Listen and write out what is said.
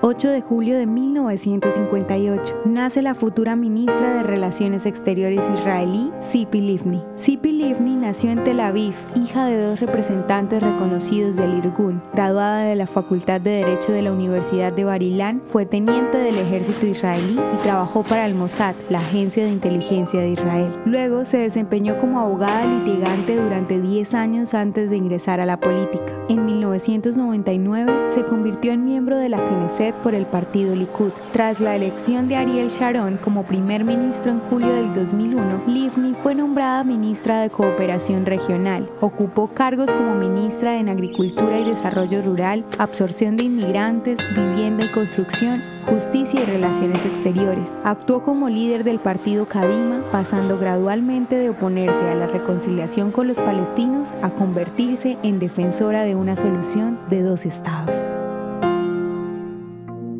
8 de julio de 1958, nace la futura ministra de Relaciones Exteriores israelí, Zipi Livni. Zipi Livni nació en Tel Aviv, hija de dos representantes reconocidos del Irgun. Graduada de la Facultad de Derecho de la Universidad de Barilán, fue teniente del ejército israelí y trabajó para el Mossad, la agencia de inteligencia de Israel. Luego se desempeñó como abogada litigante durante 10 años antes de ingresar a la política. En 1999 se convirtió en miembro de la Knesset por el partido Likud. Tras la elección de Ariel Sharon como primer ministro en julio del 2001, Livni fue nombrada ministra de Cooperación Regional. Ocupó cargos como ministra en Agricultura y Desarrollo Rural, Absorción de Inmigrantes, Vivienda y Construcción, Justicia y Relaciones Exteriores. Actuó como líder del partido Kadima, pasando gradualmente de oponerse a la reconciliación con los palestinos a convertirse en defensora de una solución de dos estados.